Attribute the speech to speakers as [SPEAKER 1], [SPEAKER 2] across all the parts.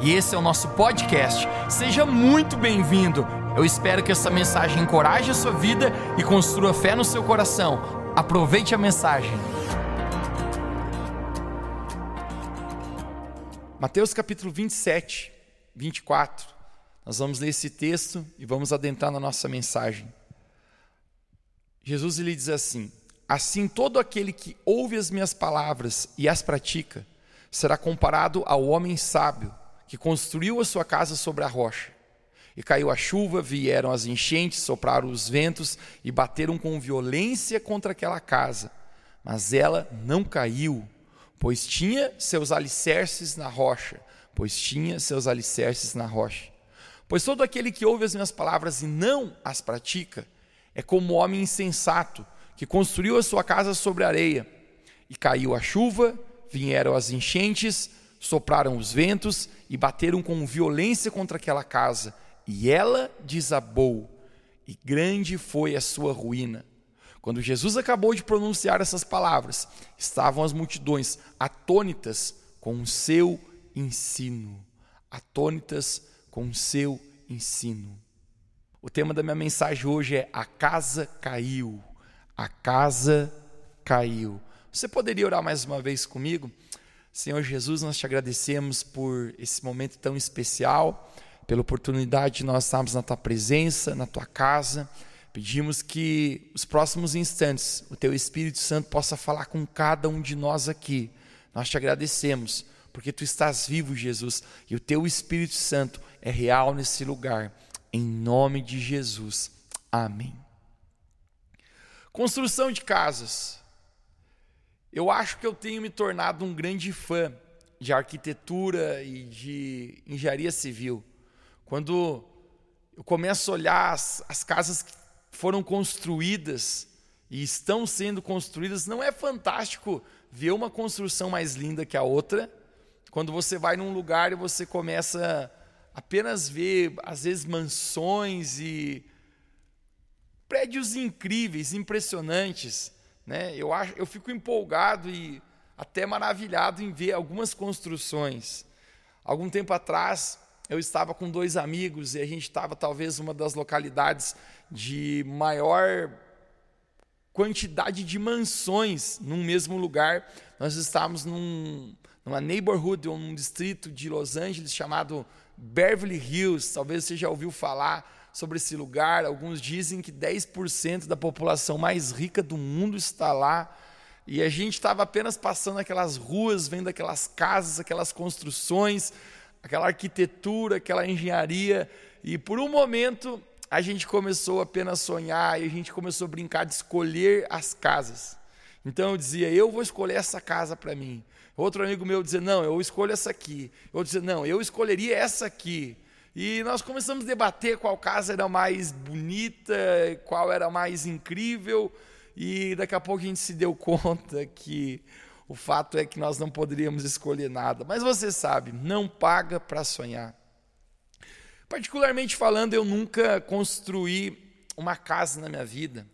[SPEAKER 1] e esse é o nosso podcast. Seja muito bem-vindo. Eu espero que essa mensagem encoraje a sua vida e construa fé no seu coração. Aproveite a mensagem. Mateus capítulo 27, 24. Nós vamos ler esse texto e vamos adentrar na nossa mensagem. Jesus lhe diz assim: Assim todo aquele que ouve as minhas palavras e as pratica, será comparado ao homem sábio que construiu a sua casa sobre a rocha. E caiu a chuva, vieram as enchentes, sopraram os ventos e bateram com violência contra aquela casa. Mas ela não caiu, pois tinha seus alicerces na rocha. Pois tinha seus alicerces na rocha. Pois todo aquele que ouve as minhas palavras e não as pratica é como o homem insensato que construiu a sua casa sobre a areia. E caiu a chuva, vieram as enchentes, sopraram os ventos e bateram com violência contra aquela casa, e ela desabou, e grande foi a sua ruína. Quando Jesus acabou de pronunciar essas palavras, estavam as multidões atônitas com o seu ensino. Atônitas com o seu ensino. O tema da minha mensagem hoje é: A casa caiu. A casa caiu. Você poderia orar mais uma vez comigo? Senhor Jesus, nós te agradecemos por esse momento tão especial, pela oportunidade de nós estarmos na tua presença, na tua casa. Pedimos que os próximos instantes o teu Espírito Santo possa falar com cada um de nós aqui. Nós te agradecemos porque tu estás vivo, Jesus, e o teu Espírito Santo é real nesse lugar. Em nome de Jesus. Amém. Construção de casas. Eu acho que eu tenho me tornado um grande fã de arquitetura e de engenharia civil. Quando eu começo a olhar as, as casas que foram construídas e estão sendo construídas, não é fantástico ver uma construção mais linda que a outra? Quando você vai num lugar e você começa apenas ver, às vezes, mansões e prédios incríveis, impressionantes. Né? Eu, acho, eu fico empolgado e até maravilhado em ver algumas construções. Algum tempo atrás, eu estava com dois amigos e a gente estava talvez uma das localidades de maior quantidade de mansões num mesmo lugar. Nós estávamos num, numa neighborhood ou num distrito de Los Angeles chamado Beverly Hills. Talvez você já ouviu falar sobre esse lugar. Alguns dizem que 10% da população mais rica do mundo está lá. E a gente estava apenas passando aquelas ruas, vendo aquelas casas, aquelas construções, aquela arquitetura, aquela engenharia. E por um momento a gente começou apenas a sonhar e a gente começou a brincar de escolher as casas. Então eu dizia, eu vou escolher essa casa para mim. Outro amigo meu dizia, não, eu escolho essa aqui. Eu dizia, não, eu escolheria essa aqui. E nós começamos a debater qual casa era mais bonita, qual era mais incrível, e daqui a pouco a gente se deu conta que o fato é que nós não poderíamos escolher nada. Mas você sabe, não paga para sonhar. Particularmente falando, eu nunca construí uma casa na minha vida.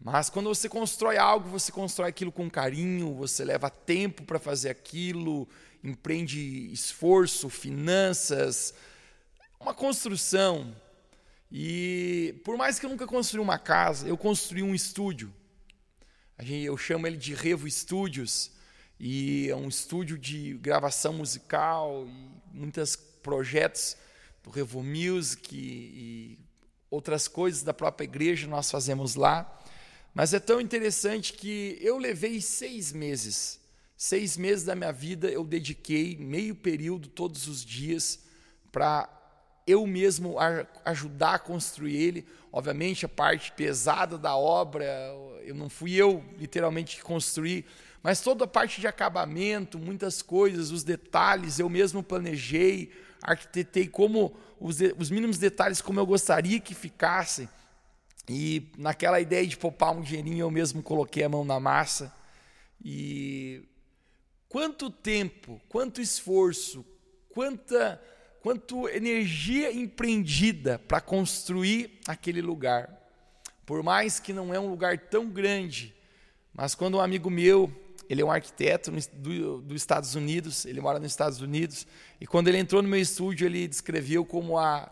[SPEAKER 1] Mas quando você constrói algo, você constrói aquilo com carinho, você leva tempo para fazer aquilo, empreende esforço, finanças, uma construção. E por mais que eu nunca construí uma casa, eu construí um estúdio. Eu chamo ele de Revo Studios. E é um estúdio de gravação musical e muitos projetos do Revo Music e, outras coisas da própria igreja nós fazemos lá. Mas é tão interessante que eu levei seis meses. Seis meses da minha vida eu dediquei meio período todos os dias para eu mesmo ajudar a construir ele. Obviamente, a parte pesada da obra, eu não fui eu literalmente que construí, mas toda a parte de acabamento, muitas coisas, os detalhes, eu mesmo planejei, arquitetei como os, os mínimos detalhes como eu gostaria que ficassem. E naquela ideia de poupar um dinheirinho, eu mesmo coloquei a mão na massa. E quanto tempo, quanto esforço, quanta quanto energia empreendida para construir aquele lugar. Por mais que não é um lugar tão grande, mas quando um amigo meu ele é um arquiteto dos do Estados Unidos, ele mora nos Estados Unidos, e quando ele entrou no meu estúdio, ele descreveu como a,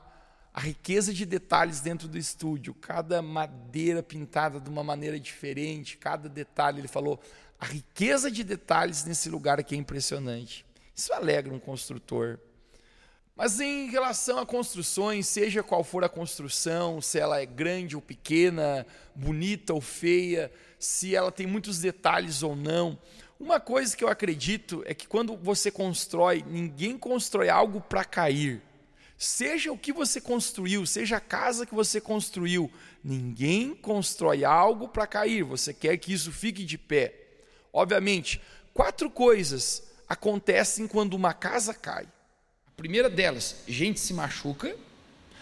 [SPEAKER 1] a riqueza de detalhes dentro do estúdio, cada madeira pintada de uma maneira diferente, cada detalhe, ele falou, a riqueza de detalhes nesse lugar aqui é impressionante. Isso alegra um construtor. Mas em relação a construções, seja qual for a construção, se ela é grande ou pequena, bonita ou feia, se ela tem muitos detalhes ou não, uma coisa que eu acredito é que quando você constrói, ninguém constrói algo para cair. Seja o que você construiu, seja a casa que você construiu, ninguém constrói algo para cair. Você quer que isso fique de pé. Obviamente, quatro coisas acontecem quando uma casa cai primeira delas, gente se machuca.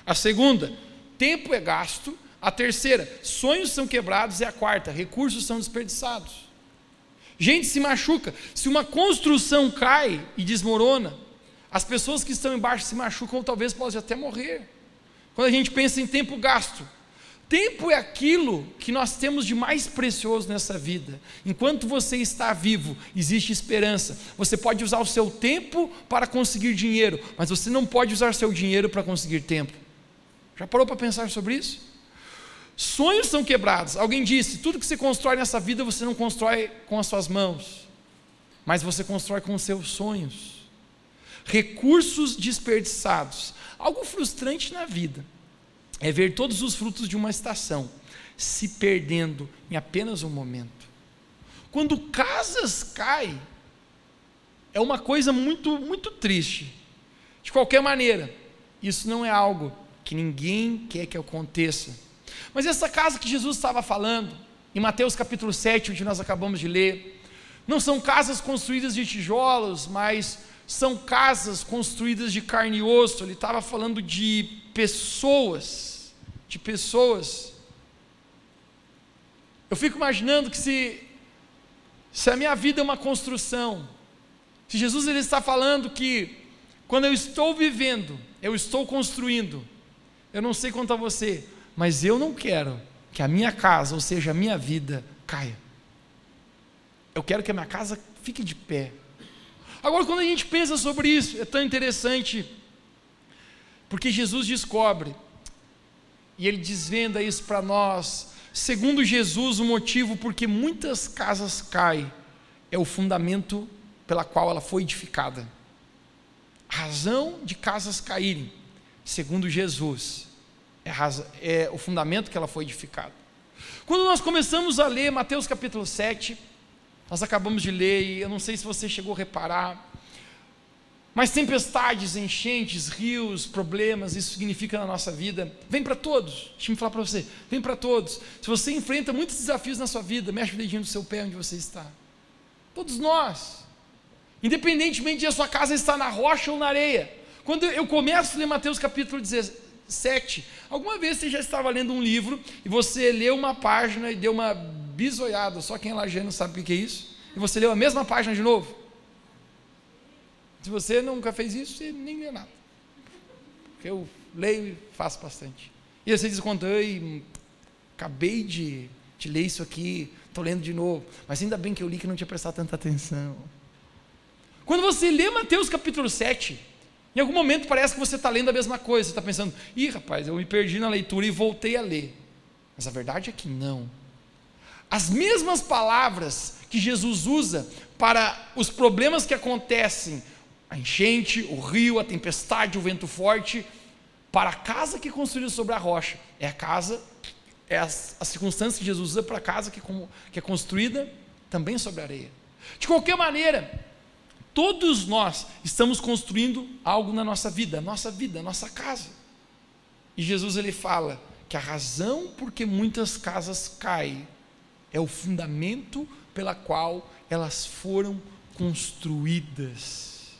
[SPEAKER 1] A segunda, tempo é gasto. A terceira, sonhos são quebrados. E a quarta, recursos são desperdiçados. Gente se machuca. Se uma construção cai e desmorona, as pessoas que estão embaixo se machucam, ou talvez possam até morrer. Quando a gente pensa em tempo gasto, Tempo é aquilo que nós temos de mais precioso nessa vida. Enquanto você está vivo, existe esperança. Você pode usar o seu tempo para conseguir dinheiro, mas você não pode usar seu dinheiro para conseguir tempo. Já parou para pensar sobre isso? Sonhos são quebrados. Alguém disse: tudo que você constrói nessa vida você não constrói com as suas mãos, mas você constrói com os seus sonhos. Recursos desperdiçados. Algo frustrante na vida é ver todos os frutos de uma estação se perdendo em apenas um momento. Quando casas caem, é uma coisa muito, muito triste. De qualquer maneira, isso não é algo que ninguém quer que aconteça. Mas essa casa que Jesus estava falando, em Mateus capítulo 7, onde nós acabamos de ler, não são casas construídas de tijolos, mas são casas construídas de carne e osso. Ele estava falando de pessoas, de pessoas. Eu fico imaginando que se, se a minha vida é uma construção, se Jesus ele está falando que quando eu estou vivendo, eu estou construindo, eu não sei quanto a você, mas eu não quero que a minha casa, ou seja, a minha vida, caia. Eu quero que a minha casa fique de pé. Agora, quando a gente pensa sobre isso, é tão interessante porque Jesus descobre, e ele desvenda isso para nós, segundo Jesus, o motivo porque muitas casas caem é o fundamento pela qual ela foi edificada. A razão de casas caírem, segundo Jesus, é, é o fundamento que ela foi edificada. Quando nós começamos a ler Mateus capítulo 7, nós acabamos de ler, e eu não sei se você chegou a reparar, mas tempestades, enchentes, rios, problemas, isso significa na nossa vida, vem para todos. Deixa eu falar para você, vem para todos. Se você enfrenta muitos desafios na sua vida, mexe o dedinho do seu pé onde você está. Todos nós. Independentemente de a sua casa estar na rocha ou na areia. Quando eu começo a ler Mateus capítulo 17, alguma vez você já estava lendo um livro e você leu uma página e deu uma bisoiada, só quem é lajeano sabe o que é isso? E você leu a mesma página de novo? Se você nunca fez isso, você nem lê nada. Porque eu leio e faço bastante. E você diz quando eu acabei de, de ler isso aqui, estou lendo de novo. Mas ainda bem que eu li que não tinha prestado tanta atenção. Quando você lê Mateus capítulo 7, em algum momento parece que você está lendo a mesma coisa. Você está pensando, ih rapaz, eu me perdi na leitura e voltei a ler. Mas a verdade é que não. As mesmas palavras que Jesus usa para os problemas que acontecem a enchente, o rio, a tempestade, o vento forte, para a casa que construiu sobre a rocha. É a casa, é a, a circunstância que Jesus usa para a casa que, como, que é construída também sobre a areia. De qualquer maneira, todos nós estamos construindo algo na nossa vida, nossa vida, nossa casa. E Jesus ele fala que a razão por que muitas casas caem é o fundamento pela qual elas foram construídas.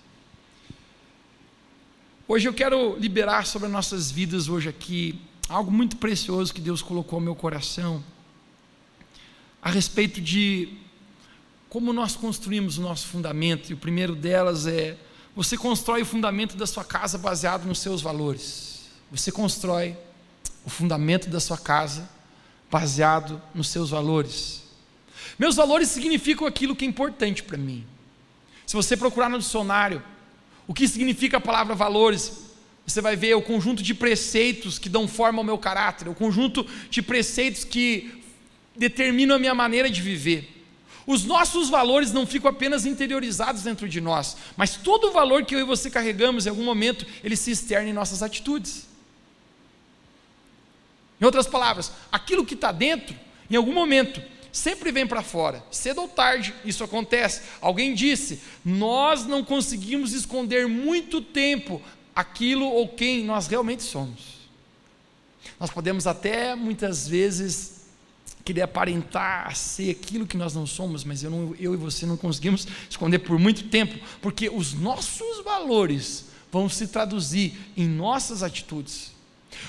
[SPEAKER 1] Hoje eu quero liberar sobre as nossas vidas hoje aqui algo muito precioso que Deus colocou no meu coração a respeito de como nós construímos o nosso fundamento. E o primeiro delas é você constrói o fundamento da sua casa baseado nos seus valores. Você constrói o fundamento da sua casa baseado nos seus valores. Meus valores significam aquilo que é importante para mim. Se você procurar no dicionário o que significa a palavra valores, você vai ver o conjunto de preceitos que dão forma ao meu caráter, o conjunto de preceitos que determinam a minha maneira de viver. Os nossos valores não ficam apenas interiorizados dentro de nós, mas todo o valor que eu e você carregamos, em algum momento, ele se externa em nossas atitudes. Em outras palavras, aquilo que está dentro, em algum momento, sempre vem para fora. Cedo ou tarde, isso acontece. Alguém disse: nós não conseguimos esconder muito tempo aquilo ou quem nós realmente somos. Nós podemos até muitas vezes querer aparentar ser aquilo que nós não somos, mas eu, não, eu e você não conseguimos esconder por muito tempo, porque os nossos valores vão se traduzir em nossas atitudes.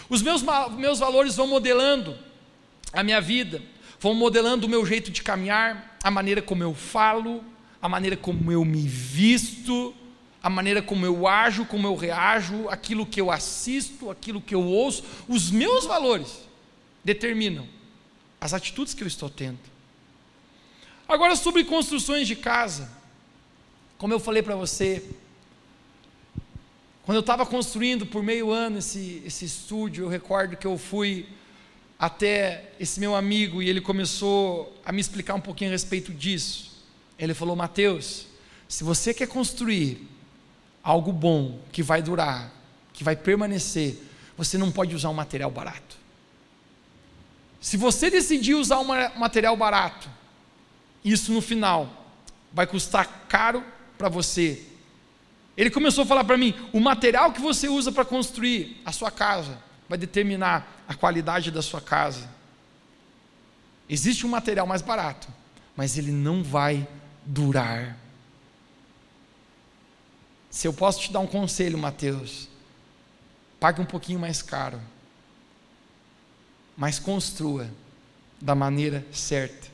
[SPEAKER 1] Os meus, meus valores vão modelando a minha vida, vão modelando o meu jeito de caminhar, a maneira como eu falo, a maneira como eu me visto, a maneira como eu ajo, como eu reajo, aquilo que eu assisto, aquilo que eu ouço. Os meus valores determinam as atitudes que eu estou tendo. Agora, sobre construções de casa, como eu falei para você, quando eu estava construindo por meio ano esse, esse estúdio, eu recordo que eu fui até esse meu amigo e ele começou a me explicar um pouquinho a respeito disso. Ele falou: Mateus, se você quer construir algo bom, que vai durar, que vai permanecer, você não pode usar um material barato. Se você decidir usar um material barato, isso no final vai custar caro para você. Ele começou a falar para mim: o material que você usa para construir a sua casa vai determinar a qualidade da sua casa. Existe um material mais barato, mas ele não vai durar. Se eu posso te dar um conselho, Mateus, pague um pouquinho mais caro mas construa da maneira certa.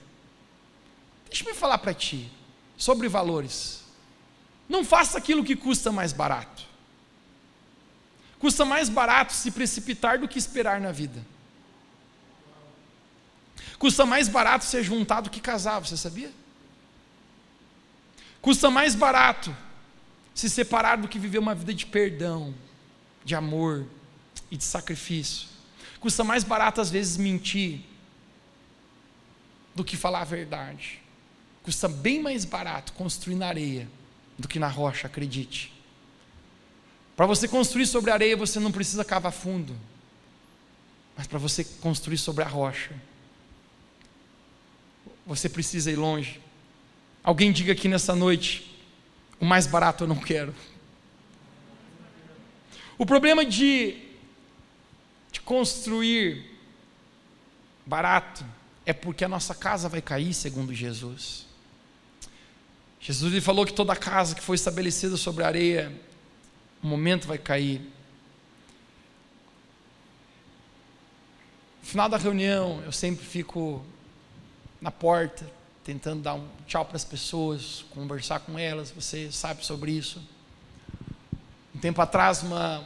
[SPEAKER 1] Deixa-me falar para ti sobre valores. Não faça aquilo que custa mais barato. Custa mais barato se precipitar do que esperar na vida. Custa mais barato ser juntado que casar, você sabia? Custa mais barato se separar do que viver uma vida de perdão, de amor e de sacrifício. Custa mais barato às vezes mentir do que falar a verdade. Custa bem mais barato construir na areia do que na rocha, acredite. Para você construir sobre a areia, você não precisa cavar fundo. Mas para você construir sobre a rocha, você precisa ir longe. Alguém diga aqui nessa noite: o mais barato eu não quero. O problema de de construir barato, é porque a nossa casa vai cair, segundo Jesus. Jesus lhe falou que toda casa que foi estabelecida sobre a areia, um momento vai cair. No final da reunião, eu sempre fico na porta, tentando dar um tchau para as pessoas, conversar com elas, você sabe sobre isso. Um tempo atrás, uma,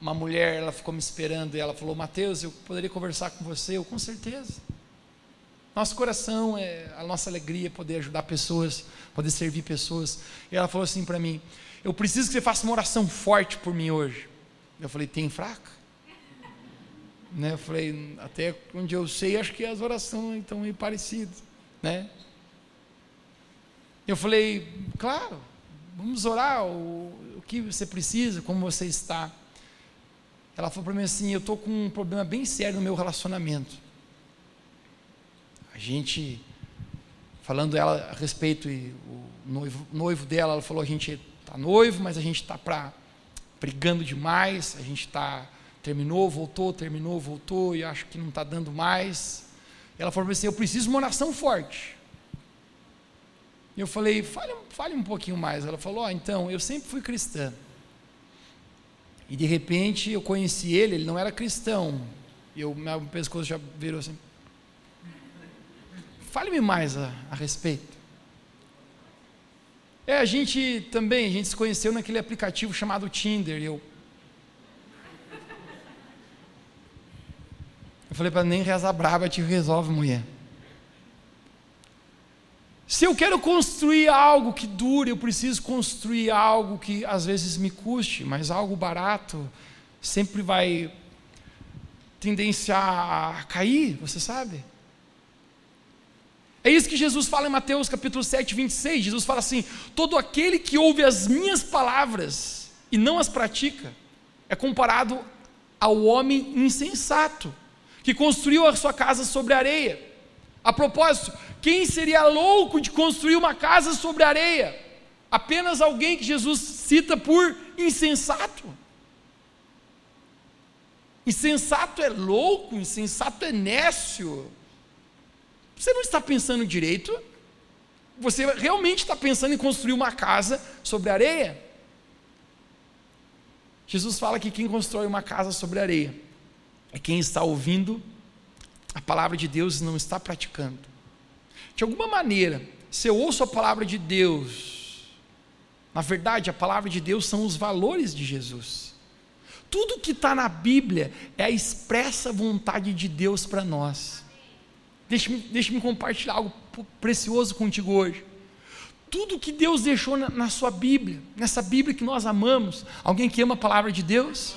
[SPEAKER 1] uma mulher, ela ficou me esperando e ela falou: Mateus, eu poderia conversar com você? Eu, com certeza. Nosso coração é a nossa alegria poder ajudar pessoas, poder servir pessoas. E ela falou assim para mim: Eu preciso que você faça uma oração forte por mim hoje. Eu falei: Tem fraca? Né? Eu falei: Até onde eu sei, acho que as orações estão meio parecidas, né? Eu falei: Claro, vamos orar. O, o que você precisa, como você está. Ela falou para mim assim: Eu estou com um problema bem sério no meu relacionamento. A gente, falando ela a respeito, e o noivo, noivo dela, ela falou: A gente está noivo, mas a gente está para brigando demais, a gente está. Terminou, voltou, terminou, voltou, e acho que não está dando mais. Ela falou assim: Eu preciso de uma oração forte. E eu falei: fale, fale um pouquinho mais. Ela falou: oh, então, eu sempre fui cristã. E de repente eu conheci ele, ele não era cristão. E eu, meu pescoço já virou assim. Fale-me mais a, a respeito. É, a gente também, a gente se conheceu naquele aplicativo chamado Tinder. eu, eu falei para nem rezar brava, te resolve, mulher. Se eu quero construir algo que dure, eu preciso construir algo que às vezes me custe, mas algo barato sempre vai tendenciar a cair, você sabe? É isso que Jesus fala em Mateus capítulo 7, 26. Jesus fala assim: Todo aquele que ouve as minhas palavras e não as pratica, é comparado ao homem insensato, que construiu a sua casa sobre areia. A propósito, quem seria louco de construir uma casa sobre areia? Apenas alguém que Jesus cita por insensato. Insensato é louco, insensato é nécio. Você não está pensando direito? Você realmente está pensando em construir uma casa sobre areia? Jesus fala que quem constrói uma casa sobre areia é quem está ouvindo a palavra de Deus e não está praticando. De alguma maneira, se eu ouço a palavra de Deus, na verdade, a palavra de Deus são os valores de Jesus. Tudo que está na Bíblia é a expressa vontade de Deus para nós. Deixe-me deixe compartilhar algo precioso contigo hoje. Tudo que Deus deixou na, na, sua Bíblia, nessa Bíblia que nós amamos, alguém que ama a palavra de Deus?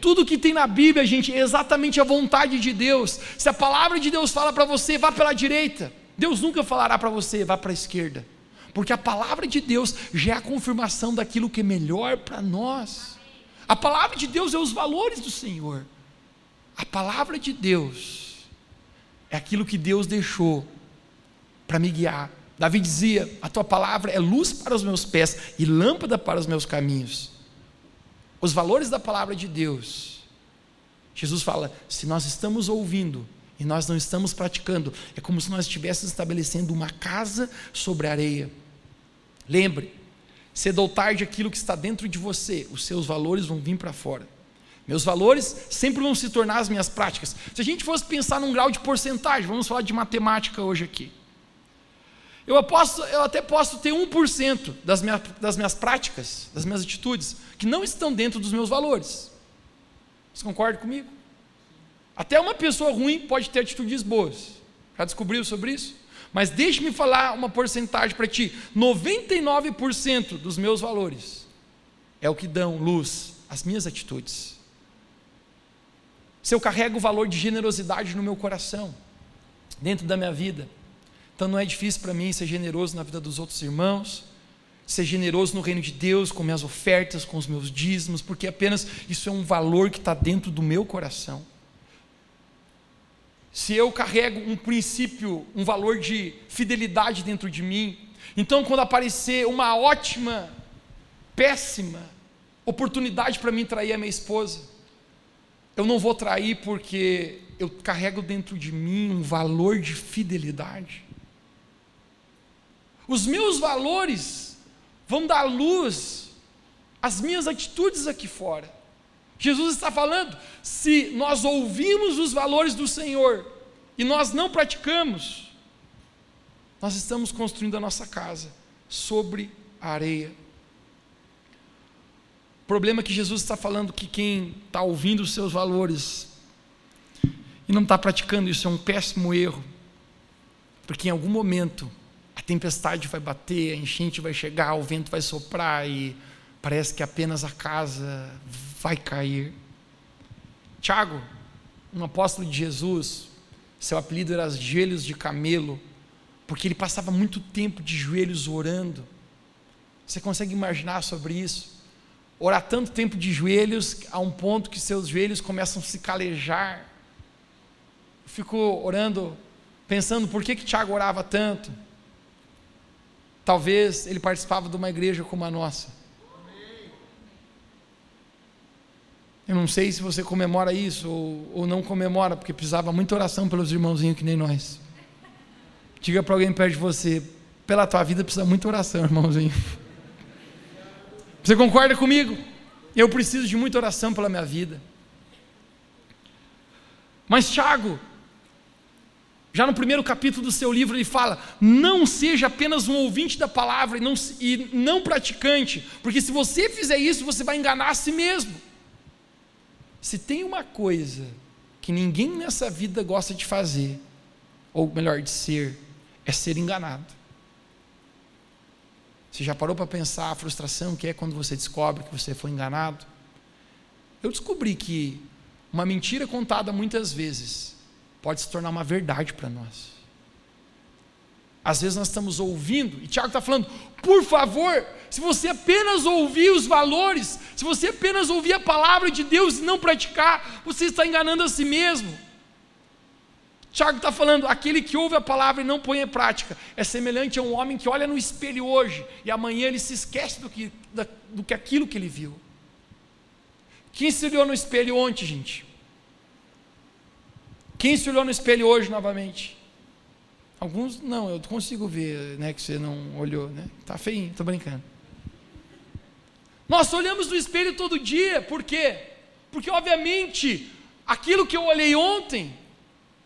[SPEAKER 1] Tudo que tem na Bíblia, gente, é exatamente a vontade de Deus. Se a palavra de Deus fala para você, vá pela direita, Deus nunca falará para você, vá para a esquerda. Porque a palavra de Deus já é a confirmação daquilo que é melhor para nós. A palavra de Deus é os valores do Senhor. A palavra de Deus é aquilo que Deus deixou para me guiar. Davi dizia: A tua palavra é luz para os meus pés e lâmpada para os meus caminhos. Os valores da palavra de Deus. Jesus fala: se nós estamos ouvindo e nós não estamos praticando, é como se nós estivéssemos estabelecendo uma casa sobre areia. Lembre, cedo ou tarde aquilo que está dentro de você, os seus valores vão vir para fora. Meus valores sempre vão se tornar as minhas práticas. Se a gente fosse pensar num grau de porcentagem, vamos falar de matemática hoje aqui. Eu, aposto, eu até posso ter 1% das das minhas práticas, das minhas atitudes, que não estão dentro dos meus valores. Você concorda comigo? Até uma pessoa ruim pode ter atitudes boas. Já descobriu sobre isso? Mas deixe-me falar uma porcentagem para ti: 99% dos meus valores é o que dão luz às minhas atitudes se eu carrego o valor de generosidade no meu coração, dentro da minha vida. Então não é difícil para mim ser generoso na vida dos outros irmãos, ser generoso no reino de Deus, com minhas ofertas, com os meus dízimos, porque apenas isso é um valor que está dentro do meu coração. Se eu carrego um princípio, um valor de fidelidade dentro de mim, então quando aparecer uma ótima, péssima oportunidade para mim trair a minha esposa, eu não vou trair porque eu carrego dentro de mim um valor de fidelidade. Os meus valores vão dar luz às minhas atitudes aqui fora. Jesus está falando: se nós ouvimos os valores do Senhor e nós não praticamos, nós estamos construindo a nossa casa sobre a areia. O problema é que Jesus está falando que quem está ouvindo os seus valores e não está praticando isso é um péssimo erro, porque em algum momento a tempestade vai bater, a enchente vai chegar, o vento vai soprar e parece que apenas a casa vai cair. Tiago, um apóstolo de Jesus, seu apelido era Joelhos de Camelo, porque ele passava muito tempo de joelhos orando. Você consegue imaginar sobre isso? Orar tanto tempo de joelhos, a um ponto que seus joelhos começam a se calejar. Fico orando, pensando por que, que Tiago orava tanto. Talvez ele participava de uma igreja como a nossa. Eu não sei se você comemora isso ou, ou não comemora, porque precisava muita oração pelos irmãozinhos que nem nós. Diga para alguém perto de você, pela tua vida precisa muita oração, irmãozinho. Você concorda comigo? Eu preciso de muita oração pela minha vida. Mas Tiago, já no primeiro capítulo do seu livro, ele fala: não seja apenas um ouvinte da palavra e não, e não praticante, porque se você fizer isso, você vai enganar a si mesmo. Se tem uma coisa que ninguém nessa vida gosta de fazer, ou melhor, de ser, é ser enganado. Você já parou para pensar a frustração que é quando você descobre que você foi enganado? Eu descobri que uma mentira contada muitas vezes pode se tornar uma verdade para nós. Às vezes nós estamos ouvindo, e Tiago está falando, por favor, se você apenas ouvir os valores, se você apenas ouvir a palavra de Deus e não praticar, você está enganando a si mesmo. Tiago está falando, aquele que ouve a palavra e não põe em prática, é semelhante a um homem que olha no espelho hoje e amanhã ele se esquece do que, da, do que aquilo que ele viu. Quem se olhou no espelho ontem, gente? Quem se olhou no espelho hoje novamente? Alguns não, eu consigo ver, né, que você não olhou, né? Tá feinho, tô brincando. Nós olhamos no espelho todo dia, por quê? Porque obviamente aquilo que eu olhei ontem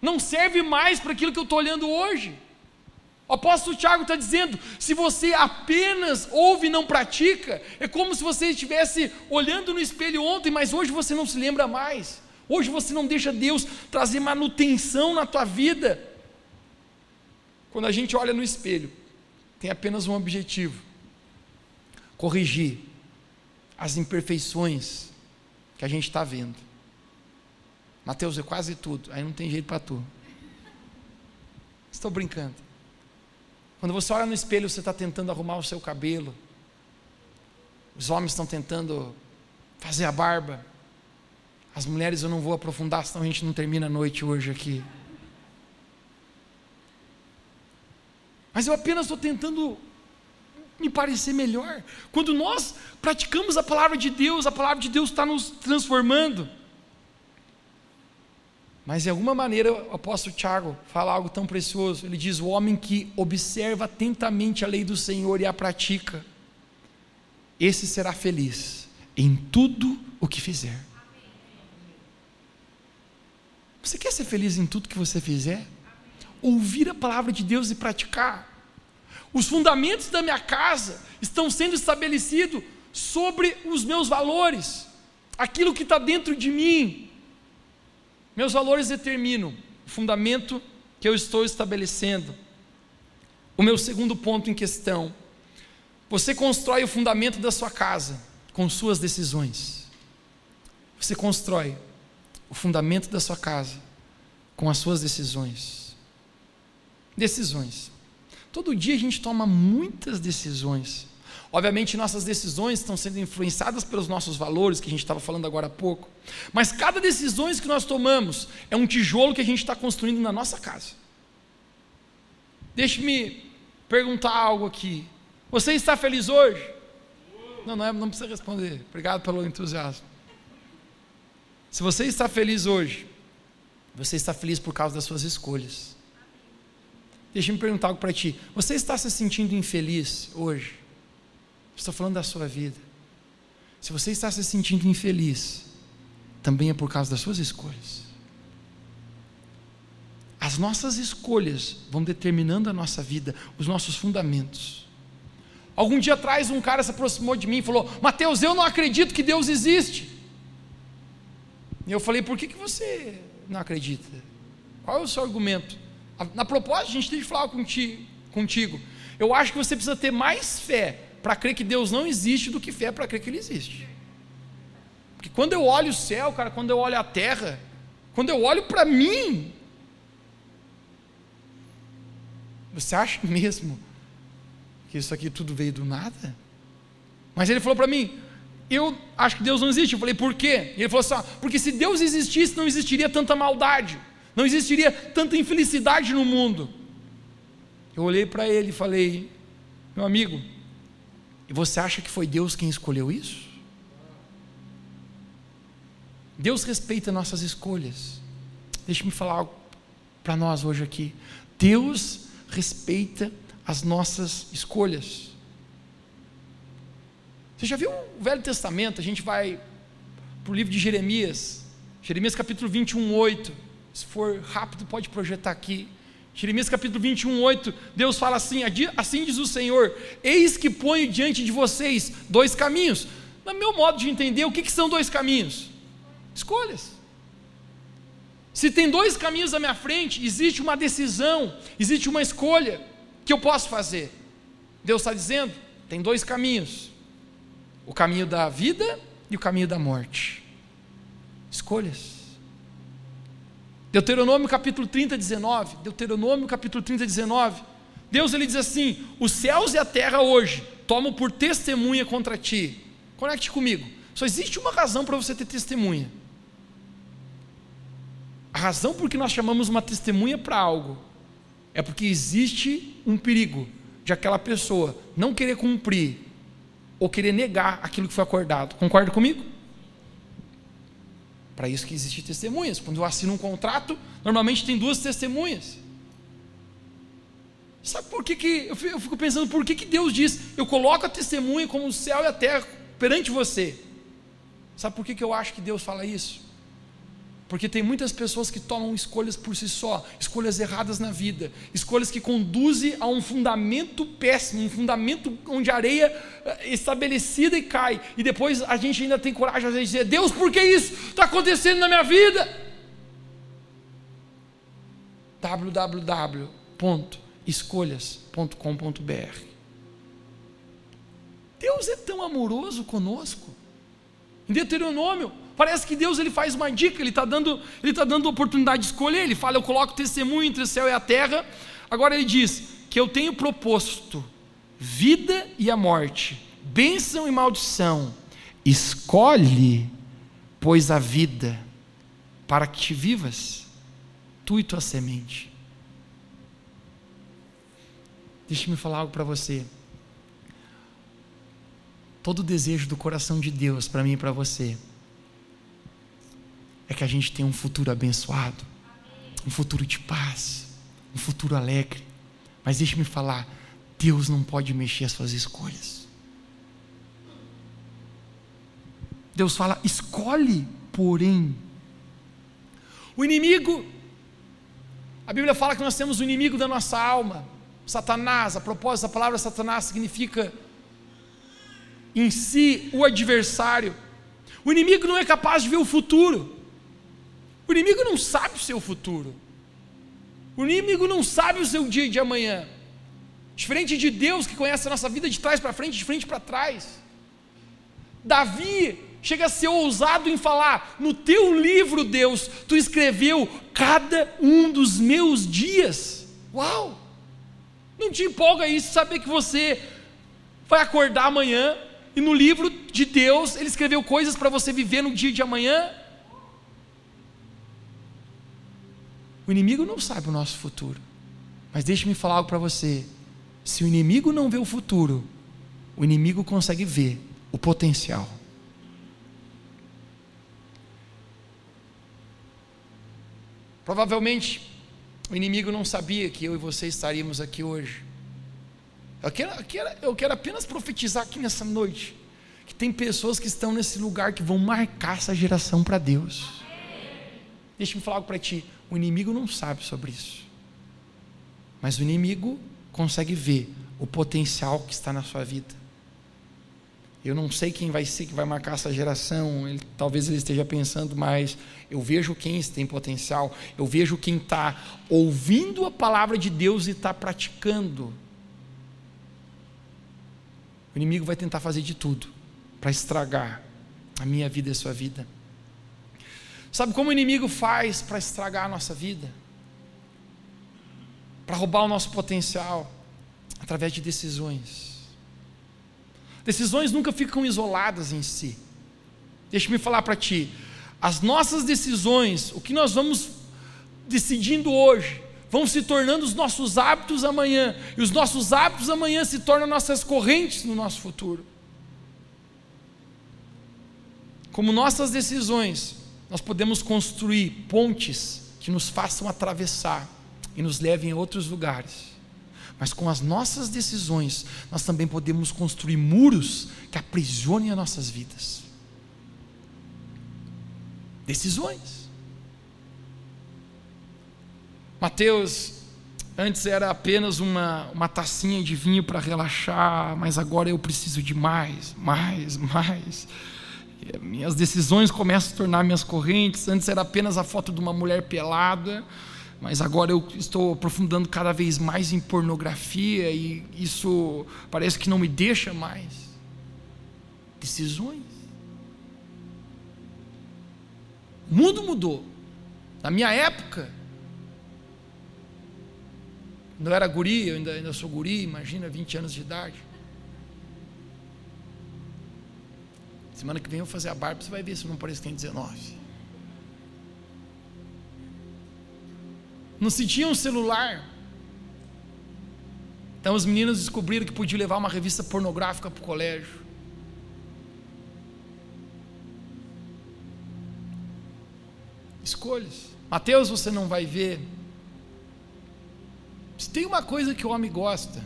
[SPEAKER 1] não serve mais para aquilo que eu estou olhando hoje. O apóstolo Tiago está dizendo: se você apenas ouve e não pratica, é como se você estivesse olhando no espelho ontem, mas hoje você não se lembra mais. Hoje você não deixa Deus trazer manutenção na tua vida. Quando a gente olha no espelho, tem apenas um objetivo: corrigir as imperfeições que a gente está vendo. Mateus, é quase tudo. Aí não tem jeito para tu. Estou brincando. Quando você olha no espelho, você está tentando arrumar o seu cabelo. Os homens estão tentando fazer a barba. As mulheres eu não vou aprofundar, senão a gente não termina a noite hoje aqui. Mas eu apenas estou tentando me parecer melhor. Quando nós praticamos a palavra de Deus, a palavra de Deus está nos transformando. Mas de alguma maneira o apóstolo Tiago fala algo tão precioso. Ele diz: O homem que observa atentamente a lei do Senhor e a pratica, esse será feliz em tudo o que fizer. Você quer ser feliz em tudo que você fizer? Ouvir a palavra de Deus e praticar. Os fundamentos da minha casa estão sendo estabelecidos sobre os meus valores, aquilo que está dentro de mim, meus valores determinam o fundamento que eu estou estabelecendo. O meu segundo ponto em questão: você constrói o fundamento da sua casa com suas decisões. Você constrói o fundamento da sua casa com as suas decisões. Decisões. Todo dia a gente toma muitas decisões. Obviamente, nossas decisões estão sendo influenciadas pelos nossos valores, que a gente estava falando agora há pouco. Mas cada decisão que nós tomamos é um tijolo que a gente está construindo na nossa casa. Deixe-me perguntar algo aqui. Você está feliz hoje? Não, não, é, não precisa responder. Obrigado pelo entusiasmo. Se você está feliz hoje, você está feliz por causa das suas escolhas. Deixa-me perguntar algo para ti. Você está se sentindo infeliz hoje? Estou falando da sua vida. Se você está se sentindo infeliz, também é por causa das suas escolhas. As nossas escolhas vão determinando a nossa vida, os nossos fundamentos. Algum dia atrás, um cara se aproximou de mim e falou: Mateus, eu não acredito que Deus existe. E eu falei: Por que, que você não acredita? Qual é o seu argumento? Na proposta, a gente tem que falar contigo. Eu acho que você precisa ter mais fé para crer que Deus não existe do que fé para crer que Ele existe. Porque quando eu olho o céu, cara, quando eu olho a terra, quando eu olho para mim, você acha mesmo que isso aqui tudo veio do nada? Mas ele falou para mim, eu acho que Deus não existe. Eu falei, por quê? E ele falou assim: porque se Deus existisse, não existiria tanta maldade, não existiria tanta infelicidade no mundo. Eu olhei para ele e falei, meu amigo, e você acha que foi Deus quem escolheu isso? Deus respeita nossas escolhas. Deixe-me falar algo para nós hoje aqui. Deus respeita as nossas escolhas. Você já viu o Velho Testamento? A gente vai para o livro de Jeremias, Jeremias capítulo 21, 8. Se for rápido, pode projetar aqui. Jeremias capítulo 21, 8, Deus fala assim: assim diz o Senhor: Eis que ponho diante de vocês dois caminhos. No meu modo de entender, o que, que são dois caminhos? Escolhas. Se tem dois caminhos à minha frente, existe uma decisão, existe uma escolha que eu posso fazer. Deus está dizendo: tem dois caminhos: o caminho da vida e o caminho da morte. Escolhas. Deuteronômio capítulo 30, 19. Deuteronômio capítulo 30, 19. Deus ele diz assim: Os céus e a terra hoje tomam por testemunha contra ti. Conecte comigo. Só existe uma razão para você ter testemunha. A razão por que nós chamamos uma testemunha para algo é porque existe um perigo de aquela pessoa não querer cumprir ou querer negar aquilo que foi acordado. Concorda comigo? Para isso que existem testemunhas. Quando eu assino um contrato, normalmente tem duas testemunhas. Sabe por que, que eu fico pensando por que, que Deus diz, eu coloco a testemunha como o céu e a terra perante você? Sabe por que, que eu acho que Deus fala isso? Porque tem muitas pessoas que tomam escolhas por si só, escolhas erradas na vida, escolhas que conduzem a um fundamento péssimo, um fundamento onde a areia é estabelecida e cai, e depois a gente ainda tem coragem de dizer: Deus, por que isso está acontecendo na minha vida? www.escolhas.com.br Deus é tão amoroso conosco. Em Deuteronômio, Parece que Deus ele faz uma dica, ele está dando, ele tá dando oportunidade de escolher. Ele fala: Eu coloco testemunho entre o céu e a terra. Agora ele diz que eu tenho proposto vida e a morte, bênção e maldição. Escolhe, pois, a vida, para que te vivas, tu e tua semente. Deixa-me falar algo para você. Todo desejo do coração de Deus para mim e para você é que a gente tenha um futuro abençoado, um futuro de paz, um futuro alegre. Mas deixe-me falar, Deus não pode mexer as suas escolhas. Deus fala, escolhe, porém. O inimigo, a Bíblia fala que nós temos o inimigo da nossa alma, Satanás. A propósito, a palavra Satanás significa em si o adversário. O inimigo não é capaz de ver o futuro. O inimigo não sabe o seu futuro. O inimigo não sabe o seu dia de amanhã. Diferente de Deus que conhece a nossa vida de trás para frente, de frente para trás. Davi chega a ser ousado em falar: no teu livro, Deus, tu escreveu cada um dos meus dias. Uau! Não te empolga isso, saber que você vai acordar amanhã e no livro de Deus ele escreveu coisas para você viver no dia de amanhã? O inimigo não sabe o nosso futuro. Mas deixe-me falar algo para você. Se o inimigo não vê o futuro, o inimigo consegue ver o potencial. Provavelmente o inimigo não sabia que eu e você estaríamos aqui hoje. Eu quero, eu quero, eu quero apenas profetizar aqui nessa noite que tem pessoas que estão nesse lugar que vão marcar essa geração para Deus. Deixa-me falar algo para ti. O inimigo não sabe sobre isso. Mas o inimigo consegue ver o potencial que está na sua vida. Eu não sei quem vai ser que vai marcar essa geração. Ele, talvez ele esteja pensando, mas eu vejo quem tem potencial. Eu vejo quem está ouvindo a palavra de Deus e está praticando. O inimigo vai tentar fazer de tudo para estragar a minha vida e a sua vida. Sabe como o inimigo faz para estragar a nossa vida? Para roubar o nosso potencial? Através de decisões. Decisões nunca ficam isoladas em si. Deixa-me falar para ti. As nossas decisões, o que nós vamos decidindo hoje, vão se tornando os nossos hábitos amanhã. E os nossos hábitos amanhã se tornam nossas correntes no nosso futuro. Como nossas decisões nós podemos construir pontes que nos façam atravessar e nos levem a outros lugares. Mas com as nossas decisões, nós também podemos construir muros que aprisionem as nossas vidas. Decisões. Mateus, antes era apenas uma, uma tacinha de vinho para relaxar, mas agora eu preciso de mais, mais, mais minhas decisões começam a tornar minhas correntes. Antes era apenas a foto de uma mulher pelada, mas agora eu estou aprofundando cada vez mais em pornografia e isso parece que não me deixa mais. Decisões. O mundo mudou. Na minha época, quando eu era guri, eu ainda, ainda sou guri, imagina, 20 anos de idade. Semana que vem eu vou fazer a barba, você vai ver se não parece que tem 19. Não se tinha um celular. Então os meninos descobriram que podiam levar uma revista pornográfica para o colégio. Escolhas. Mateus, você não vai ver. Se tem uma coisa que o homem gosta,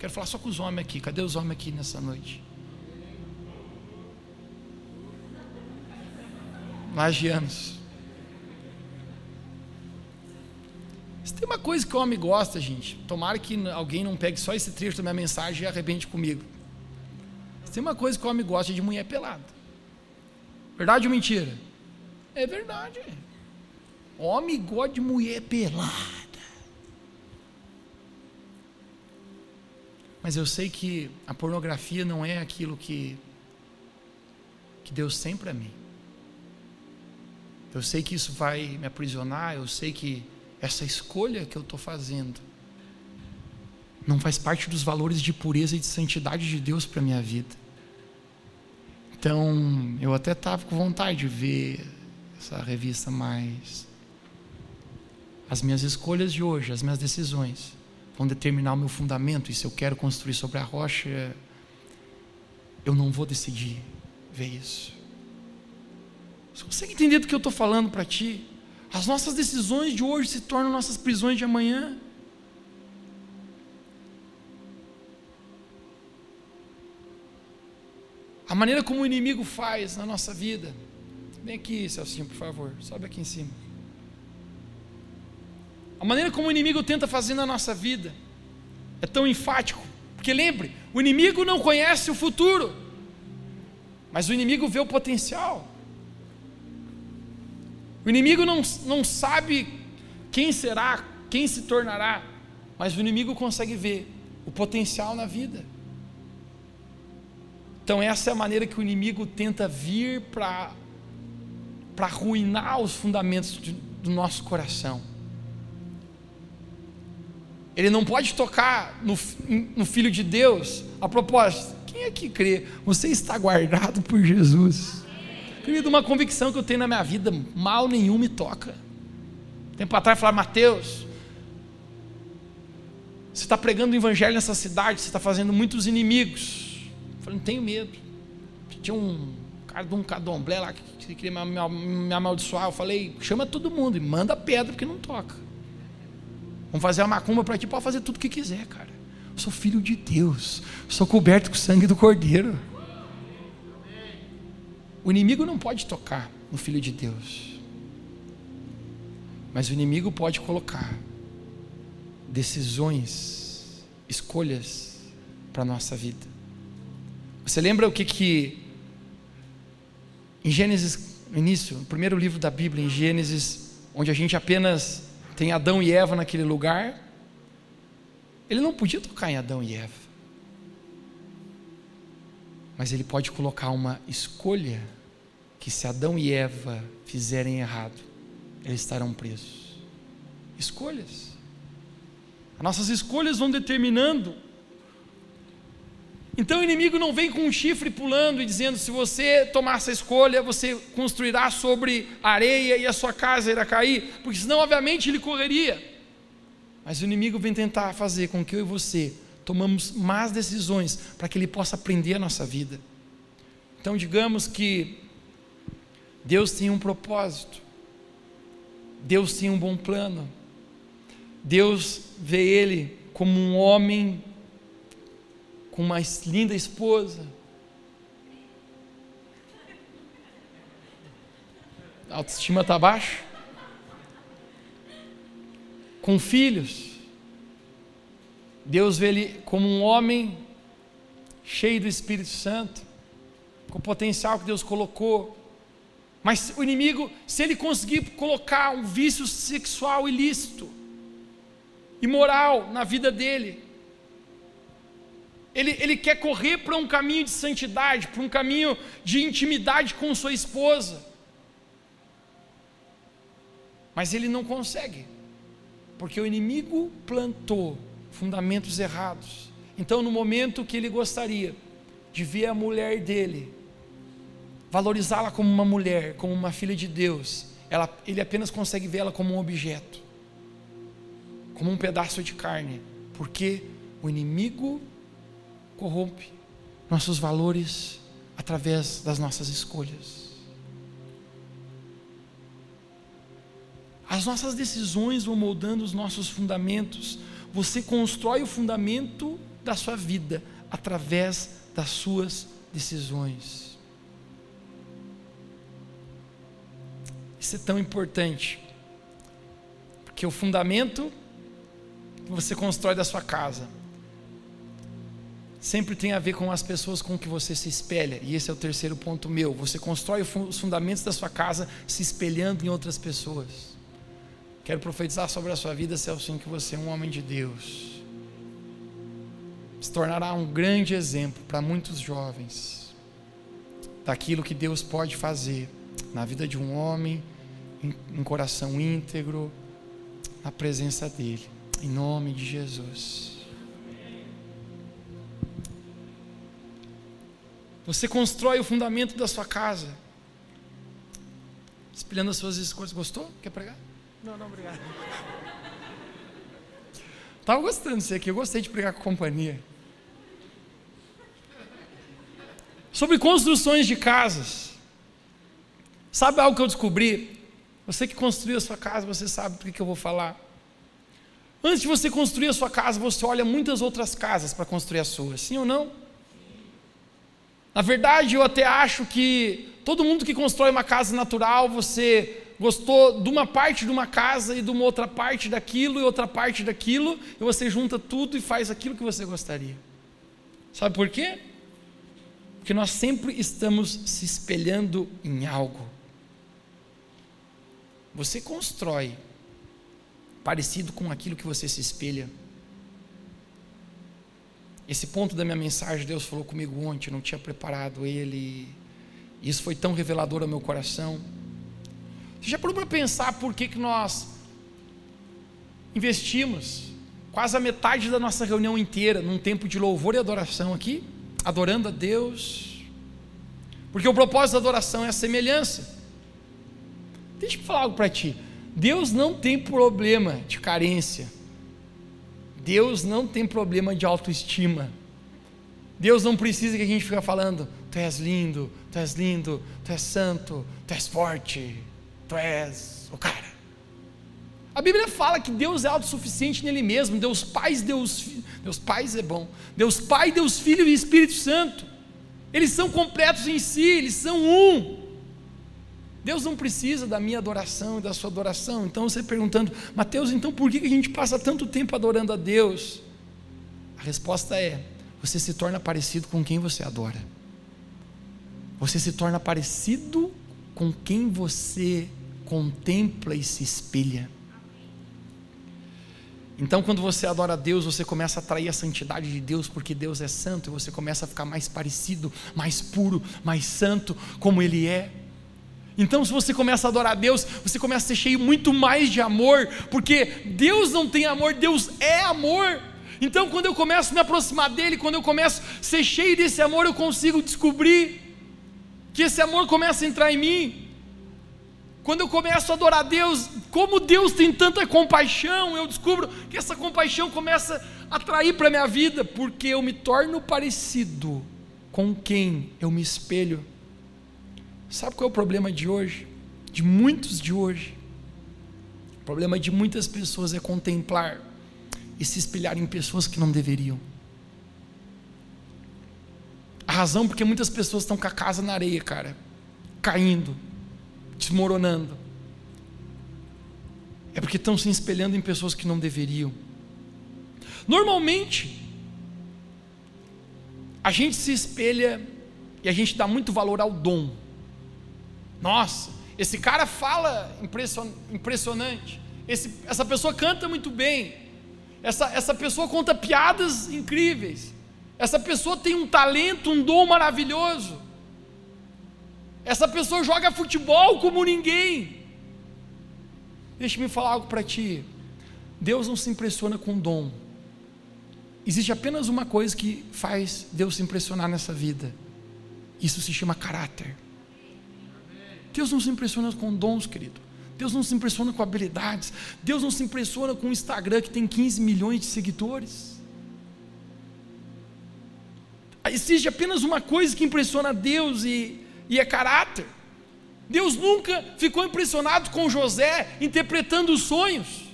[SPEAKER 1] quero falar só com os homens aqui. Cadê os homens aqui nessa noite? Lagianos. Se tem uma coisa que o homem gosta, gente, tomara que alguém não pegue só esse trecho da minha mensagem e arrebente comigo. Tem uma coisa que o homem gosta de mulher pelada. Verdade ou mentira? É verdade. Homem gosta de mulher pelada. Mas eu sei que a pornografia não é aquilo que, que Deus tem para mim. Eu sei que isso vai me aprisionar, eu sei que essa escolha que eu estou fazendo não faz parte dos valores de pureza e de santidade de Deus para minha vida. Então, eu até estava com vontade de ver essa revista, mas as minhas escolhas de hoje, as minhas decisões, vão determinar o meu fundamento. E se eu quero construir sobre a rocha, eu não vou decidir ver isso. Você consegue entender do que eu estou falando para ti? As nossas decisões de hoje se tornam nossas prisões de amanhã. A maneira como o inimigo faz na nossa vida. Vem aqui, Celcinho, por favor. Sobe aqui em cima. A maneira como o inimigo tenta fazer na nossa vida é tão enfático. Porque lembre, o inimigo não conhece o futuro, mas o inimigo vê o potencial. O inimigo não, não sabe quem será, quem se tornará, mas o inimigo consegue ver o potencial na vida. Então, essa é a maneira que o inimigo tenta vir para arruinar os fundamentos de, do nosso coração. Ele não pode tocar no, no Filho de Deus. A propósito, quem é que crê? Você está guardado por Jesus. Querido, uma convicção que eu tenho na minha vida, mal nenhum me toca. Tempo atrás falar, Mateus, você está pregando o evangelho nessa cidade, você está fazendo muitos inimigos. Eu falei, não tenho medo. Tinha um cara de um cadomblé lá que queria me, amaldiçoar. Eu falei, chama todo mundo e manda pedra porque não toca. Vamos fazer a macumba para ti, pode fazer tudo o que quiser, cara. Eu sou filho de Deus, sou coberto com o sangue do Cordeiro. O inimigo não pode tocar no Filho de Deus, mas o inimigo pode colocar decisões, escolhas para a nossa vida. Você lembra o que que em Gênesis, no início, no primeiro livro da Bíblia, em Gênesis, onde a gente apenas tem Adão e Eva naquele lugar, ele não podia tocar em Adão e Eva. Mas ele pode colocar uma escolha que se Adão e Eva fizerem errado, eles estarão presos. Escolhas. As nossas escolhas vão determinando. Então o inimigo não vem com um chifre pulando e dizendo: se você tomar essa escolha, você construirá sobre areia e a sua casa irá cair, porque senão, obviamente, ele correria. Mas o inimigo vem tentar fazer com que eu e você tomamos más decisões para que ele possa aprender a nossa vida. Então, digamos que Deus tinha um propósito. Deus tinha um bom plano. Deus vê ele como um homem com uma linda esposa. A autoestima está baixa. Com filhos. Deus vê ele como um homem cheio do Espírito Santo, com o potencial que Deus colocou Mas o inimigo, se ele conseguir colocar um vício sexual ilícito, imoral na vida dele, ele, ele quer correr para um caminho de santidade, para um caminho de intimidade com sua esposa. Mas ele não consegue, porque o inimigo plantou fundamentos errados. Então, no momento que ele gostaria de ver a mulher dele, valorizá-la como uma mulher, como uma filha de Deus, ela, ele apenas consegue vê-la como um objeto, como um pedaço de carne, porque o inimigo corrompe nossos valores através das nossas escolhas. As nossas decisões vão moldando os nossos fundamentos. Você constrói o fundamento da sua vida através das suas decisões. É tão importante, porque o fundamento que você constrói da sua casa sempre tem a ver com as pessoas com que você se espelha, e esse é o terceiro ponto meu. Você constrói os fundamentos da sua casa se espelhando em outras pessoas. Quero profetizar sobre a sua vida, Celso, que você é um homem de Deus. Se tornará um grande exemplo para muitos jovens daquilo que Deus pode fazer na vida de um homem, em coração íntegro, na presença dEle. Em nome de Jesus. Você constrói o fundamento da sua casa. Espelhando as suas escolhas. Gostou? Quer pregar?
[SPEAKER 2] Não, não, obrigado.
[SPEAKER 1] Estava gostando disso aqui. Eu gostei de pregar com companhia. Sobre construções de casas. Sabe algo que eu descobri? Você que construiu a sua casa, você sabe do que eu vou falar. Antes de você construir a sua casa, você olha muitas outras casas para construir a sua, sim ou não? Na verdade, eu até acho que todo mundo que constrói uma casa natural, você gostou de uma parte de uma casa e de uma outra parte daquilo e outra parte daquilo, e você junta tudo e faz aquilo que você gostaria. Sabe por quê? Porque nós sempre estamos se espelhando em algo. Você constrói parecido com aquilo que você se espelha. Esse ponto da minha mensagem, Deus falou comigo ontem, eu não tinha preparado ele. Isso foi tão revelador ao meu coração. Você já parou para pensar por que, que nós investimos quase a metade da nossa reunião inteira num tempo de louvor e adoração aqui, adorando a Deus? Porque o propósito da adoração é a semelhança. Deixa eu falar algo para ti. Deus não tem problema de carência. Deus não tem problema de autoestima. Deus não precisa que a gente fique falando: Tu és lindo, Tu és lindo, Tu és santo, Tu és forte, Tu és o cara. A Bíblia fala que Deus é autossuficiente nele mesmo. Deus Pai, Deus Deus Pai é bom. Deus Pai, Deus Filho e Espírito Santo. Eles são completos em si, eles são um. Deus não precisa da minha adoração e da sua adoração. Então você perguntando, Mateus, então por que a gente passa tanto tempo adorando a Deus? A resposta é: você se torna parecido com quem você adora. Você se torna parecido com quem você contempla e se espelha. Então, quando você adora a Deus, você começa a atrair a santidade de Deus, porque Deus é santo, e você começa a ficar mais parecido, mais puro, mais santo, como Ele é. Então, se você começa a adorar a Deus, você começa a ser cheio muito mais de amor, porque Deus não tem amor, Deus é amor. Então, quando eu começo a me aproximar dele, quando eu começo a ser cheio desse amor, eu consigo descobrir que esse amor começa a entrar em mim. Quando eu começo a adorar a Deus, como Deus tem tanta compaixão, eu descubro que essa compaixão começa a atrair para a minha vida, porque eu me torno parecido com quem eu me espelho. Sabe qual é o problema de hoje? De muitos de hoje. O problema de muitas pessoas é contemplar e se espelhar em pessoas que não deveriam. A razão porque muitas pessoas estão com a casa na areia, cara, caindo, desmoronando, é porque estão se espelhando em pessoas que não deveriam. Normalmente, a gente se espelha e a gente dá muito valor ao dom. Nossa, esse cara fala impressionante. Esse, essa pessoa canta muito bem. Essa, essa pessoa conta piadas incríveis. Essa pessoa tem um talento, um dom maravilhoso. Essa pessoa joga futebol como ninguém. Deixa-me falar algo para ti. Deus não se impressiona com dom. Existe apenas uma coisa que faz Deus se impressionar nessa vida. Isso se chama caráter. Deus não se impressiona com dons, querido. Deus não se impressiona com habilidades. Deus não se impressiona com o Instagram que tem 15 milhões de seguidores. Existe apenas uma coisa que impressiona Deus e, e é caráter. Deus nunca ficou impressionado com José interpretando os sonhos.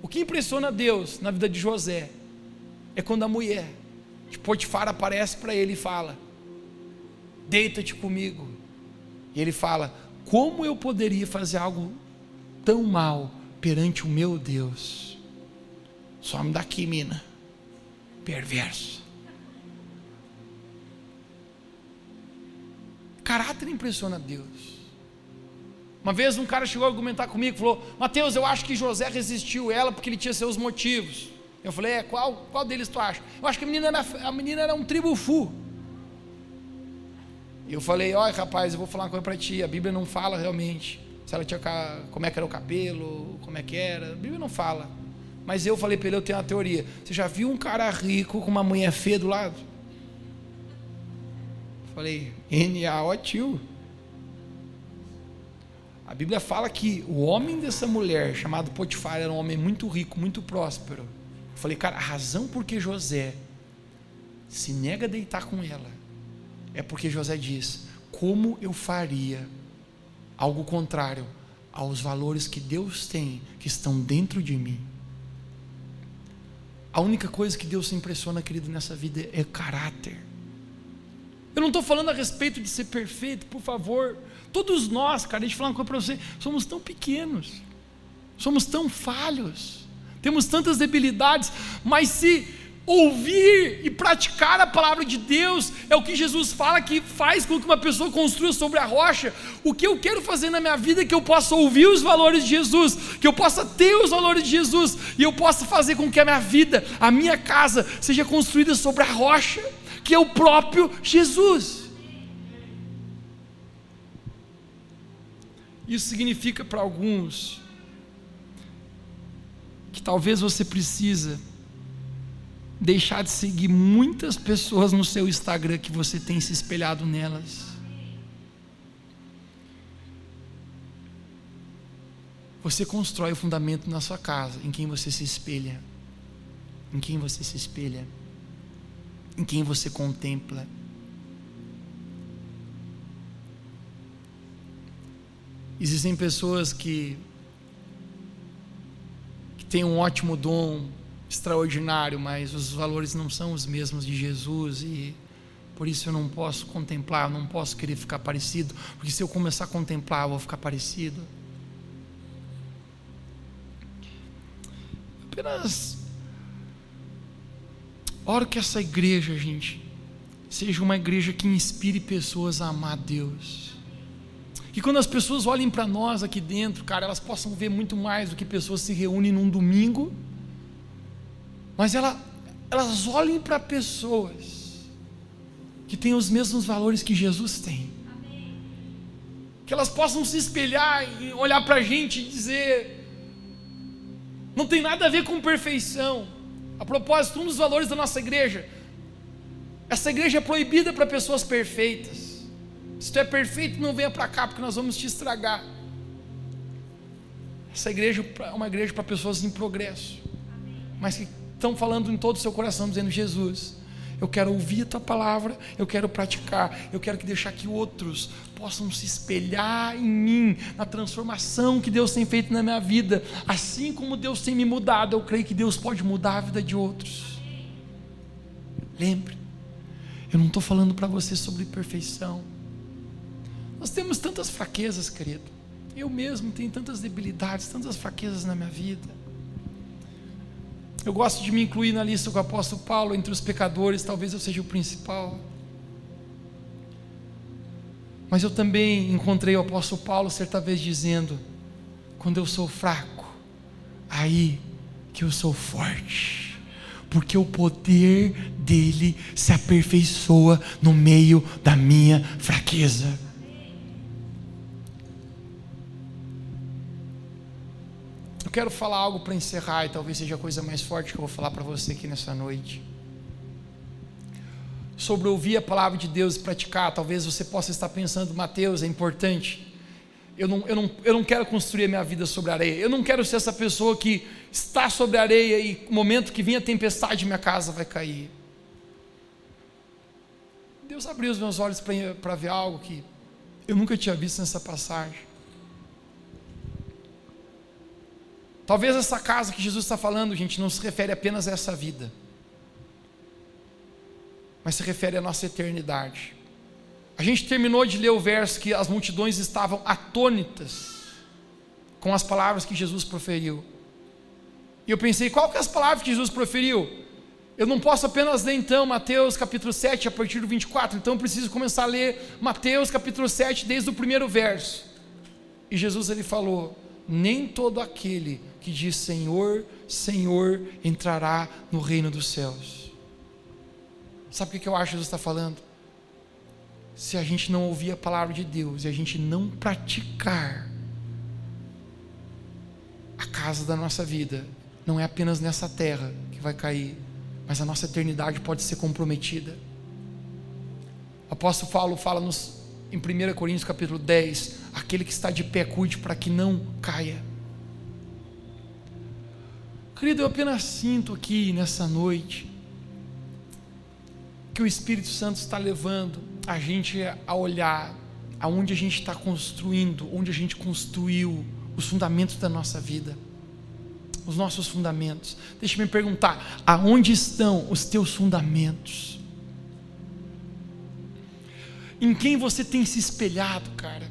[SPEAKER 1] O que impressiona Deus na vida de José é quando a mulher de Potifar aparece para ele e fala: Deita-te comigo. E ele fala: Como eu poderia fazer algo tão mal perante o meu Deus? Some daqui, mina. Perverso. Caráter impressiona Deus. Uma vez um cara chegou a argumentar comigo, falou: Mateus, eu acho que José resistiu ela porque ele tinha seus motivos. Eu falei: É, qual, qual deles tu acha? Eu acho que a menina era, a menina era um tribufu. E eu falei: Olha, rapaz, eu vou falar uma coisa para ti. A Bíblia não fala realmente se ela tinha como é que era o cabelo, como é que era. A Bíblia não fala. Mas eu falei para ele: Eu tenho uma teoria. Você já viu um cara rico com uma mulher feia do lado? Eu falei: N-A-O tio. A Bíblia fala que o homem dessa mulher, chamado Potifar, era um homem muito rico, muito próspero. Eu falei, cara, a razão por que José se nega a deitar com ela é porque José diz: como eu faria algo contrário aos valores que Deus tem, que estão dentro de mim? A única coisa que Deus se impressiona, querido, nessa vida é caráter. Eu não estou falando a respeito de ser perfeito, por favor. Todos nós, cara, deixa eu falar uma coisa para você, somos tão pequenos, somos tão falhos, temos tantas debilidades, mas se ouvir e praticar a palavra de Deus é o que Jesus fala que faz com que uma pessoa construa sobre a rocha. O que eu quero fazer na minha vida é que eu possa ouvir os valores de Jesus, que eu possa ter os valores de Jesus e eu possa fazer com que a minha vida, a minha casa, seja construída sobre a rocha, que é o próprio Jesus. Isso significa para alguns que talvez você precisa deixar de seguir muitas pessoas no seu Instagram que você tem se espelhado nelas. Você constrói o fundamento na sua casa, em quem você se espelha, em quem você se espelha, em quem você contempla. Existem pessoas que, que têm um ótimo dom, extraordinário, mas os valores não são os mesmos de Jesus e por isso eu não posso contemplar, não posso querer ficar parecido, porque se eu começar a contemplar, eu vou ficar parecido. Apenas oro que essa igreja, gente, seja uma igreja que inspire pessoas a amar Deus que quando as pessoas olhem para nós aqui dentro, cara, elas possam ver muito mais do que pessoas se reúnem num domingo, mas ela, elas olhem para pessoas que têm os mesmos valores que Jesus tem. Que elas possam se espelhar e olhar para a gente e dizer: não tem nada a ver com perfeição. A propósito, um dos valores da nossa igreja, essa igreja é proibida para pessoas perfeitas. Se tu é perfeito, não venha para cá, porque nós vamos te estragar. Essa igreja é uma igreja para pessoas em progresso, mas que estão falando em todo o seu coração, dizendo: Jesus, eu quero ouvir a tua palavra, eu quero praticar, eu quero que deixar que outros possam se espelhar em mim, na transformação que Deus tem feito na minha vida, assim como Deus tem me mudado, eu creio que Deus pode mudar a vida de outros. Lembre, eu não estou falando para você sobre perfeição. Nós temos tantas fraquezas, querido. Eu mesmo tenho tantas debilidades, tantas fraquezas na minha vida. Eu gosto de me incluir na lista com o apóstolo Paulo entre os pecadores, talvez eu seja o principal. Mas eu também encontrei o apóstolo Paulo certa vez dizendo: quando eu sou fraco, aí que eu sou forte, porque o poder dele se aperfeiçoa no meio da minha fraqueza. Eu quero falar algo para encerrar e talvez seja a coisa mais forte que eu vou falar para você aqui nessa noite. Sobre ouvir a palavra de Deus e praticar, talvez você possa estar pensando, Mateus, é importante. Eu não, eu, não, eu não quero construir a minha vida sobre areia. Eu não quero ser essa pessoa que está sobre areia e no momento que vem a tempestade, minha casa vai cair. Deus abriu os meus olhos para ver algo que eu nunca tinha visto nessa passagem. Talvez essa casa que Jesus está falando, gente, não se refere apenas a essa vida, mas se refere à nossa eternidade. A gente terminou de ler o verso que as multidões estavam atônitas com as palavras que Jesus proferiu. E eu pensei, qual que é as palavras que Jesus proferiu? Eu não posso apenas ler então Mateus capítulo 7 a partir do 24, então eu preciso começar a ler Mateus capítulo 7 desde o primeiro verso. E Jesus ele falou: "Nem todo aquele que diz Senhor, Senhor entrará no reino dos céus. Sabe o que eu acho que Jesus está falando? Se a gente não ouvir a palavra de Deus e a gente não praticar, a casa da nossa vida não é apenas nessa terra que vai cair, mas a nossa eternidade pode ser comprometida. O apóstolo Paulo fala nos, em 1 Coríntios capítulo 10: aquele que está de pé, cuide para que não caia. Querido, eu apenas sinto aqui nessa noite que o Espírito Santo está levando a gente a olhar aonde a gente está construindo, onde a gente construiu os fundamentos da nossa vida, os nossos fundamentos. Deixa eu me perguntar: aonde estão os teus fundamentos? Em quem você tem se espelhado, cara?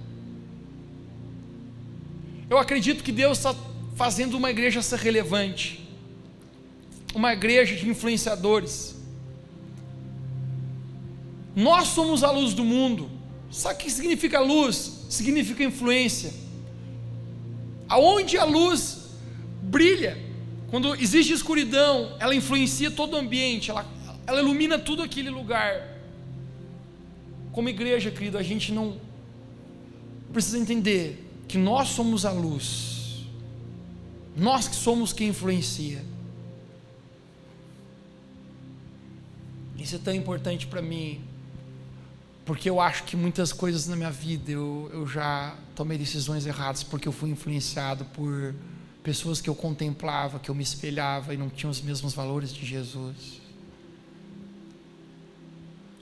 [SPEAKER 1] Eu acredito que Deus está fazendo uma igreja ser relevante, uma igreja de influenciadores. Nós somos a luz do mundo. Sabe o que significa luz? Significa influência. Aonde a luz brilha, quando existe escuridão, ela influencia todo o ambiente, ela, ela ilumina tudo aquele lugar. Como igreja, querido, a gente não precisa entender que nós somos a luz nós que somos quem influencia. Isso é tão importante para mim, porque eu acho que muitas coisas na minha vida eu, eu já tomei decisões erradas porque eu fui influenciado por pessoas que eu contemplava, que eu me espelhava e não tinham os mesmos valores de Jesus.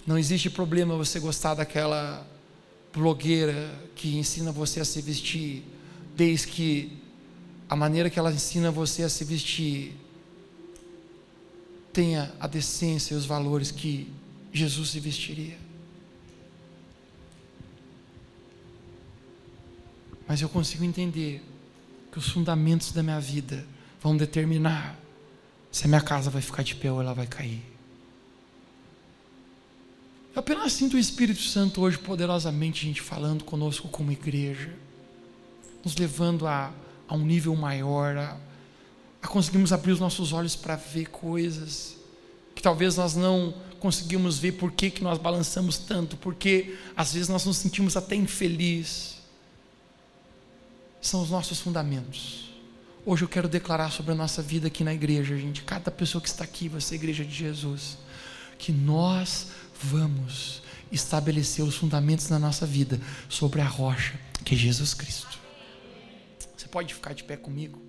[SPEAKER 1] Não existe problema você gostar daquela blogueira que ensina você a se vestir, desde que a maneira que ela ensina você a se vestir tenha a decência e os valores que Jesus se vestiria. Mas eu consigo entender que os fundamentos da minha vida vão determinar se a minha casa vai ficar de pé ou ela vai cair. Eu apenas sinto o Espírito Santo hoje poderosamente, gente, falando conosco como igreja, nos levando a a um nível maior, a, a conseguirmos abrir os nossos olhos para ver coisas que talvez nós não conseguimos ver por que, nós balançamos tanto, porque às vezes nós nos sentimos até infelizes. São os nossos fundamentos. Hoje eu quero declarar sobre a nossa vida aqui na igreja, gente, cada pessoa que está aqui, você, igreja de Jesus, que nós vamos estabelecer os fundamentos da nossa vida sobre a rocha que é Jesus Cristo. Pode ficar de pé comigo?